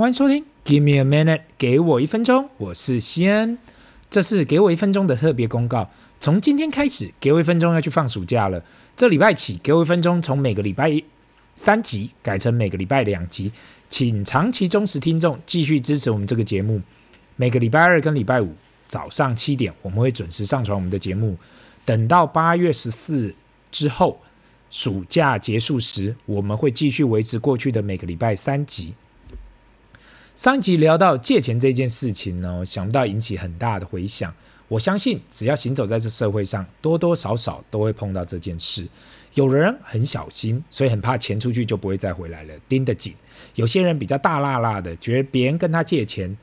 欢迎收听，Give me a minute，给我一分钟，我是西恩。这是给我一分钟的特别公告。从今天开始，给我一分钟要去放暑假了。这礼拜起，给我一分钟从每个礼拜三集改成每个礼拜两集，请长期忠实听众继续支持我们这个节目。每个礼拜二跟礼拜五早上七点，我们会准时上传我们的节目。等到八月十四之后，暑假结束时，我们会继续维持过去的每个礼拜三集。上集聊到借钱这件事情呢，想不到引起很大的回响。我相信，只要行走在这社会上，多多少少都会碰到这件事。有人很小心，所以很怕钱出去就不会再回来了，盯得紧；有些人比较大剌剌的，觉得别人跟他借钱，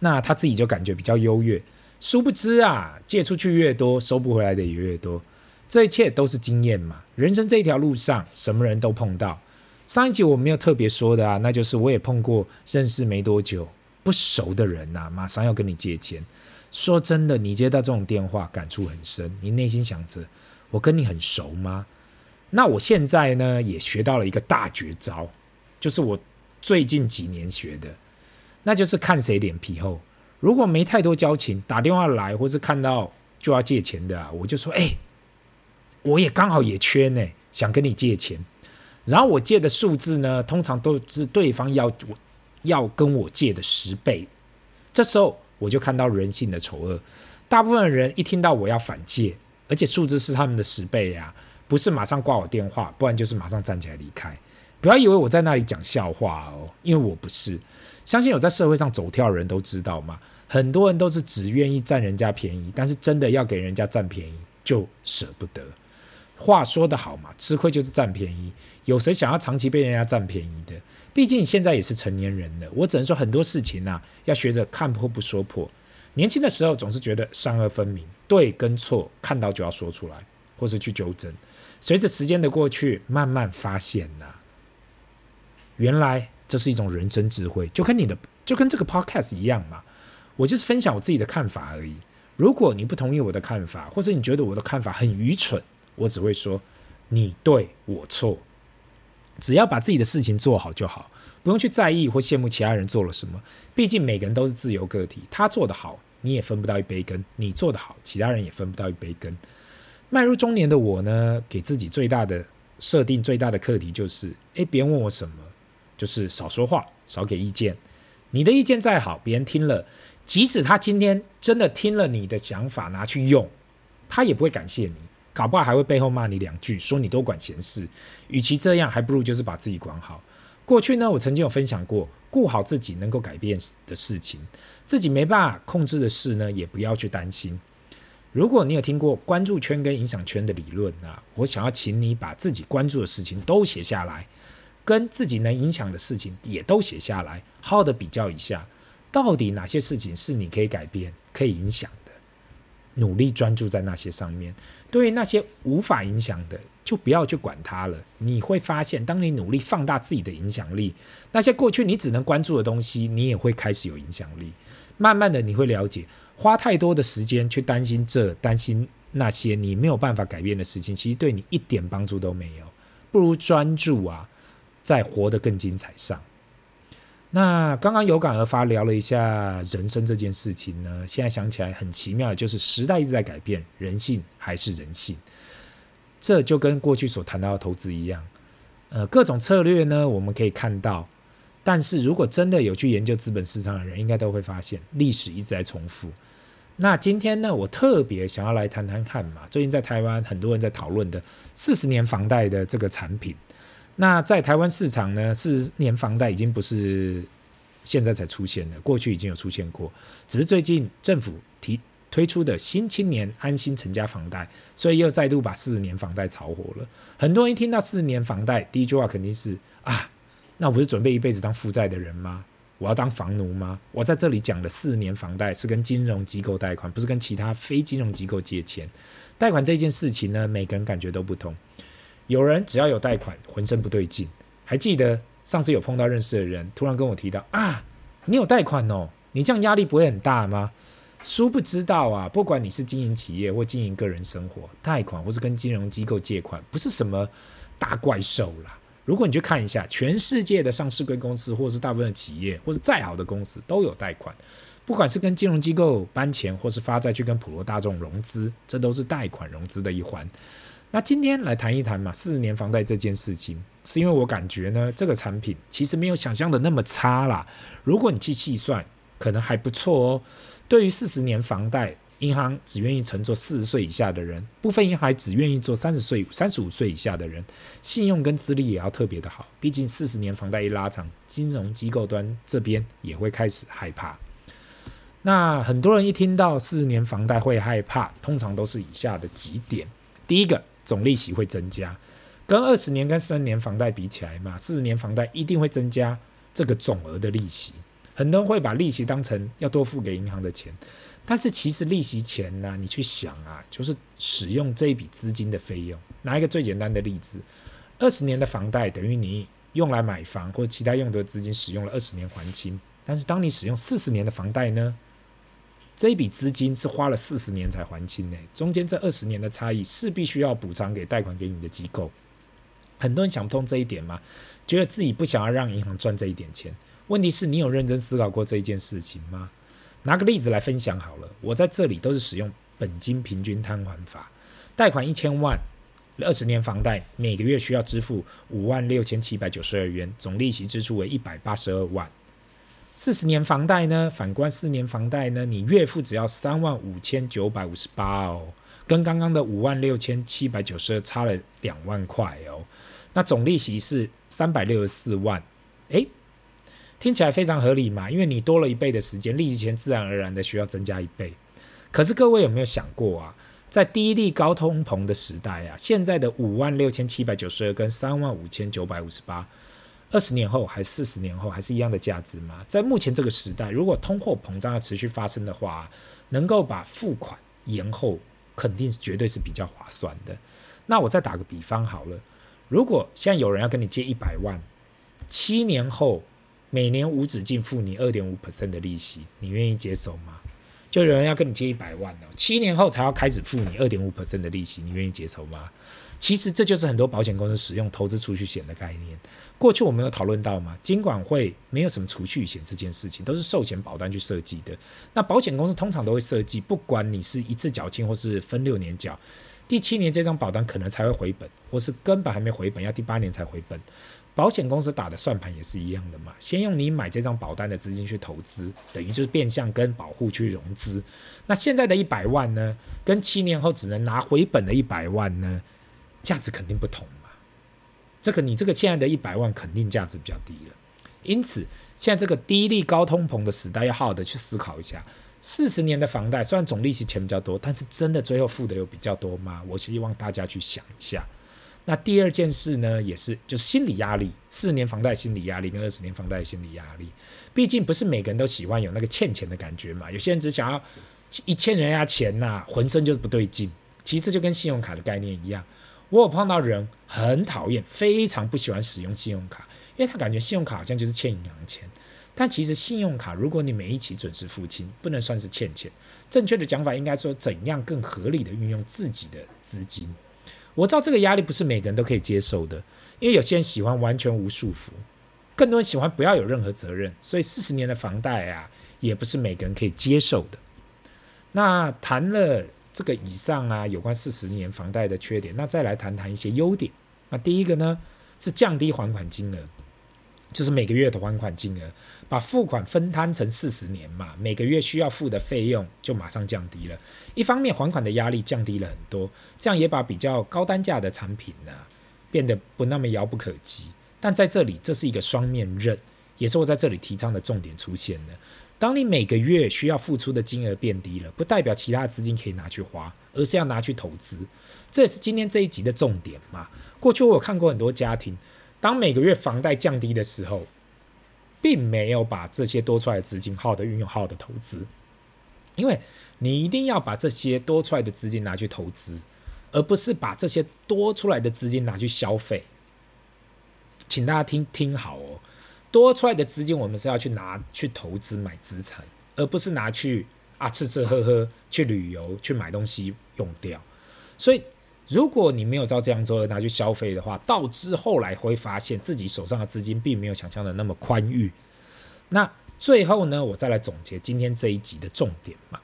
那他自己就感觉比较优越。殊不知啊，借出去越多，收不回来的也越多。这一切都是经验嘛。人生这条路上，什么人都碰到。上一集我没有特别说的啊，那就是我也碰过认识没多久不熟的人呐、马上要跟你借钱。说真的，你接到这种电话，感触很深。你内心想着，我跟你很熟吗？那我现在呢，也学到了一个大绝招，就是我最近几年学的，那就是看谁脸皮厚。如果没太多交情，打电话来或是看到就要借钱的啊，我就说，哎，我也刚好也缺呢，想跟你借钱。然后我借的数字呢，通常都是对方要要跟我借的十倍。这时候我就看到人性的丑恶。大部分人一听到我要反借，而且数字是他们的十倍呀，不是马上挂我电话，不然就是马上站起来离开。不要以为我在那里讲笑话哦，因为我不是。相信有在社会上走跳的人都知道嘛，很多人都是只愿意占人家便宜，但是真的要给人家占便宜就舍不得。话说得好嘛，吃亏就是占便宜。有谁想要长期被人家占便宜的？毕竟现在也是成年人了。我只能说很多事情啊，要学着看破不说破。年轻的时候总是觉得善恶分明，对跟错看到就要说出来，或是去纠正。随着时间的过去，慢慢发现呐、原来这是一种人生智慧，就跟你的，就跟这个 podcast 一样嘛。我就是分享我自己的看法而已。如果你不同意我的看法，或是你觉得我的看法很愚蠢，我只会说，你对我错，只要把自己的事情做好就好，不用去在意或羡慕其他人做了什么。毕竟每个人都是自由个体，他做得好，你也分不到一杯羹；你做得好，其他人也分不到一杯羹。迈入中年的我呢，给自己最大的设定、最大的课题就是：诶，别人问我什么，就是少说话，少给意见。你的意见再好，别人听了，即使他今天真的听了你的想法拿去用，他也不会感谢你。搞不好还会背后骂你两句，说你多管闲事。与其这样，还不如就是把自己管好。过去呢，我曾经有分享过，顾好自己能够改变的事情，自己没办法控制的事呢，也不要去担心。如果你有听过关注圈跟影响圈的理论啊，我想要请你把自己关注的事情都写下来，跟自己能影响的事情也都写下来，好好的比较一下，到底哪些事情是你可以改变、可以影响。努力专注在那些上面，对于那些无法影响的，就不要去管它了。你会发现，当你努力放大自己的影响力，那些过去你只能关注的东西，你也会开始有影响力。慢慢的，你会了解，花太多的时间去担心这、担心那些你没有办法改变的事情，其实对你一点帮助都没有。不如专注啊，在活得更精彩上。那刚刚有感而发聊了一下人生这件事情呢，现在想起来很奇妙就是时代一直在改变，人性还是人性。这就跟过去所谈到的投资一样，呃，各种策略呢，我们可以看到，但是如果真的有去研究资本市场的人，应该都会发现历史一直在重复。那今天呢，我特别想要来谈谈看嘛，最近在台湾很多人在讨论的四十年房贷的这个产品。那在台湾市场呢，四十年房贷已经不是现在才出现的，过去已经有出现过，只是最近政府提推出的新青年安心成家房贷，所以又再度把四十年房贷炒火了。很多人一听到四十年房贷，第一句话肯定是啊，那我不是准备一辈子当负债的人吗？我要当房奴吗？我在这里讲的四十年房贷是跟金融机构贷款，不是跟其他非金融机构借钱。贷款这件事情呢，每个人感觉都不同。有人只要有贷款，浑身不对劲。还记得上次有碰到认识的人，突然跟我提到啊，你有贷款哦，你这样压力不会很大吗？殊不知道啊，不管你是经营企业或经营个人生活，贷款或是跟金融机构借款，不是什么大怪兽啦。如果你去看一下，全世界的上市柜公司，或是大部分的企业，或是再好的公司，都有贷款。不管是跟金融机构搬钱，或是发债去跟普罗大众融资，这都是贷款融资的一环。那今天来谈一谈嘛，四十年房贷这件事情，是因为我感觉呢，这个产品其实没有想象的那么差啦。如果你去计算，可能还不错哦。对于四十年房贷，银行只愿意承做四十岁以下的人，部分银行只愿意做三十岁、三十五岁以下的人，信用跟资历也要特别的好。毕竟四十年房贷一拉长，金融机构端这边也会开始害怕。那很多人一听到四十年房贷会害怕，通常都是以下的几点：第一个，总利息会增加，跟二十年跟三年房贷比起来嘛，四十年房贷一定会增加这个总额的利息。很多人会把利息当成要多付给银行的钱。但是其实利息钱呢，你去想啊，就是使用这一笔资金的费用。拿一个最简单的例子，二十年的房贷等于你用来买房或者其他用的资金使用了二十年还清。但是当你使用四十年的房贷呢，这一笔资金是花了四十年才还清呢，中间这二十年的差异是必须要补偿给贷款给你的机构。很多人想不通这一点吗？觉得自己不想要让银行赚这一点钱。问题是你有认真思考过这一件事情吗？拿个例子来分享好了，我在这里都是使用本金平均摊还法，贷款一千万，二十年房贷，每个月需要支付五万六千七百九十二元，总利息支出为一百八十二万。四十年房贷呢，反观四年房贷呢，你月付只要三万五千九百五十八哦，跟刚刚的五万六千七百九十二差了两万块哦，那总利息是三百六十四万，诶。听起来非常合理嘛，因为你多了一倍的时间，利息钱自然而然的需要增加一倍。可是各位有没有想过啊，在低利高通膨的时代啊，现在的五万六千七百九十二跟三万五千九百五十八，二十年后还是四十年后还是一样的价值吗？在目前这个时代，如果通货膨胀要持续发生的话，能够把付款延后，肯定是绝对是比较划算的。那我再打个比方好了，如果现在有人要跟你借一百万，七年后。每年无止境付你二点五 percent 的利息，你愿意接受吗？就有人要跟你借一百万哦，七年后才要开始付你二点五 percent 的利息，你愿意接受吗？其实这就是很多保险公司使用投资储蓄险的概念。过去我们有讨论到吗？金管会没有什么储蓄险这件事情，都是寿险保单去设计的。那保险公司通常都会设计，不管你是一次缴清或是分六年缴，第七年这张保单可能才会回本，或是根本还没回本，要第八年才回本。保险公司打的算盘也是一样的嘛，先用你买这张保单的资金去投资，等于就是变相跟保户去融资。那现在的一百万呢，跟七年后只能拿回本的一百万呢，价值肯定不同嘛。这个你这个现在的一百万肯定价值比较低了。因此，现在这个低利高通膨的时代，要好好的去思考一下，四十年的房贷虽然总利息钱比较多，但是真的最后付的有比较多吗？我希望大家去想一下。那第二件事呢，也是就是心理压力，四十年房贷心理压力跟二十年房贷心理压力，毕竟不是每个人都喜欢有那个欠钱的感觉嘛。有些人只想要一欠人家钱呐、浑身就是不对劲。其实这就跟信用卡的概念一样，我有碰到人很讨厌，非常不喜欢使用信用卡，因为他感觉信用卡好像就是欠银行钱。但其实信用卡，如果你每一期准时付清，不能算是欠钱。正确的讲法应该说，怎样更合理的运用自己的资金。我知道这个压力不是每个人都可以接受的，因为有些人喜欢完全无束缚，更多人喜欢不要有任何责任，所以四十年的房贷啊，也不是每个人可以接受的。那谈了这个以上啊，有关四十年房贷的缺点，那再来谈谈一些优点。那第一个呢，是降低还款金额。就是每个月的还款金额，把付款分摊成四十年嘛，每个月需要付的费用就马上降低了。一方面还款的压力降低了很多，这样也把比较高单价的产品呢变得不那么遥不可及。但在这里，这是一个双面刃，也是我在这里提倡的重点出现了。当你每个月需要付出的金额变低了，不代表其他资金可以拿去花，而是要拿去投资。这也是今天这一集的重点嘛。过去我有看过很多家庭。当每个月房贷降低的时候，并没有把这些多出来的资金好的运用、好的投资，因为你一定要把这些多出来的资金拿去投资，而不是把这些多出来的资金拿去消费。请大家听听好哦，多出来的资金我们是要去拿去投资买资产，而不是拿去啊吃吃喝喝、去旅游、去买东西用掉。所以。如果你没有照这样做拿去消费的话，到之后来会发现自己手上的资金并没有想象的那么宽裕。那最后呢，我再来总结今天这一集的重点嘛。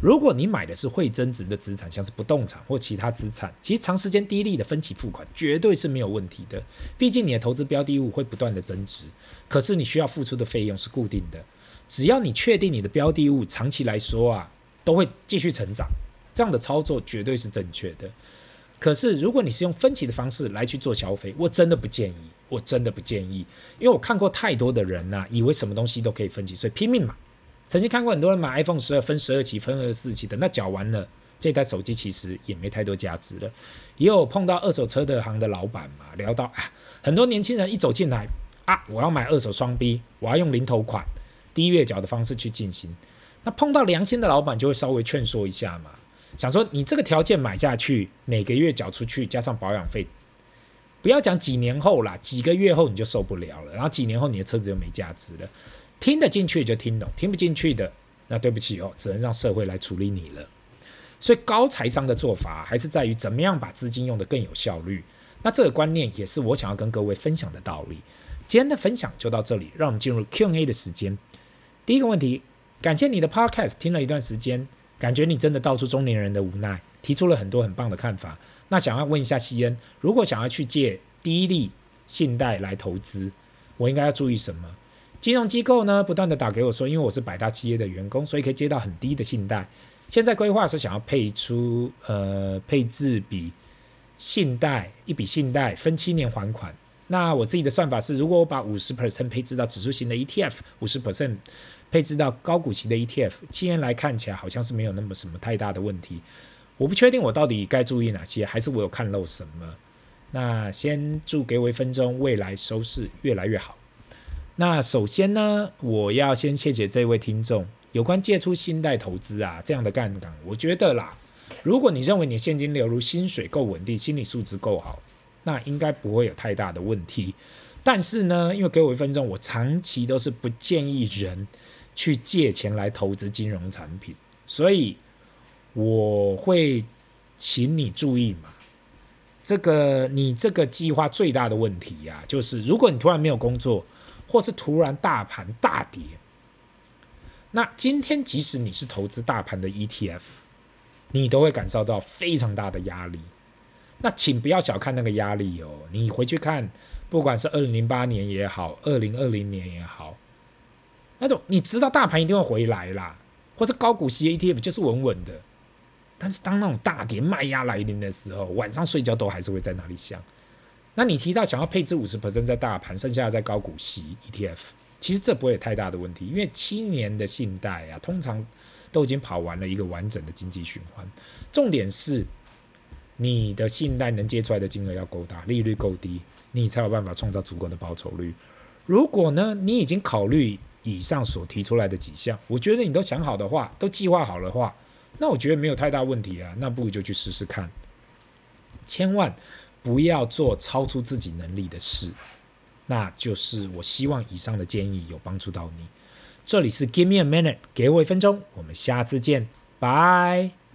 如果你买的是会增值的资产，像是不动产或其他资产，其实长时间低利的分期付款绝对是没有问题的。毕竟你的投资标的物会不断的增值，可是你需要付出的费用是固定的。只要你确定你的标的物长期来说啊都会继续成长，这样的操作绝对是正确的。可是如果你是用分期的方式来去做消费，我真的不建议，我真的不建议，因为我看过太多的人呐、以为什么东西都可以分期，所以拼命买。曾经看过很多人买 iPhone 十二分十二期、分二十四期的，那缴完了，这台手机其实也没太多价值了。也有碰到二手车的行的老板嘛，聊到啊，很多年轻人一走进来啊，我要买二手双 B，我要用零头款、低月缴的方式去进行。那碰到良心的老板就会稍微劝说一下嘛，想说你这个条件买下去，每个月缴出去加上保养费，不要讲几年后啦，几个月后你就受不了了，然后几年后你的车子就没价值了。听得进去就听懂，听不进去的，那对不起哦，只能让社会来处理你了。所以高财商的做法还是在于怎么样把资金用得更有效率。那这个观念也是我想要跟各位分享的道理。今天的分享就到这里，让我们进入 Q&A 的时间。第一个问题，感谢你的 Podcast 听了一段时间，感觉你真的道出中年人的无奈，提出了很多很棒的看法。那想要问一下西恩，如果想要去借低利信贷来投资，我应该要注意什么？金融机构呢，不断的打给我说，因为我是百大企业的员工，所以可以接到很低的信贷。现在规划是想要配出呃配置比信贷一笔信贷分七年还款。那我自己的算法是，如果我把五十 percent 配置到指数型的 ETF，五十 percent 配置到高股息的 ETF，七年来看起来好像是没有那么什么太大的问题。我不确定我到底该注意哪些，还是我有看漏什么？那先祝给我一分钟，未来收视越来越好。那首先呢，我要先谢谢这位听众有关借出信贷投资啊这样的杠杆，我觉得啦，如果你认为你现金流如、薪水够稳定、心理素质够好，那应该不会有太大的问题。但是呢，因为给我一分钟，我长期都是不建议人去借钱来投资金融产品，所以我会请你注意嘛，这个你这个计划最大的问题呀、啊，就是如果你突然没有工作。或是突然大盘大跌，那今天即使你是投资大盘的 ETF，你都会感受到非常大的压力。那请不要小看那个压力哦，你回去看，不管是二零零八年也好，二零二零年也好，那种你知道大盘一定会回来啦，或是高股息 ETF 就是稳稳的，但是当那种大跌卖压来临的时候，晚上睡觉都还是会在那里想。那你提到想要配置五十 percent 在大盘，剩下的在高股息 ETF，其实这不会有太大的问题，因为七年的信贷啊，通常都已经跑完了一个完整的经济循环。重点是你的信贷能借出来的金额要够大，利率够低，你才有办法创造足够的报酬率。如果呢，你已经考虑以上所提出来的几项，我觉得你都想好的话，都计划好的话，那我觉得没有太大问题啊，那不如就去试试看，千万。不要做超出自己能力的事，那就是我希望以上的建议有帮助到你。这里是 Give me a minute，给我一分钟，我们下次见，拜。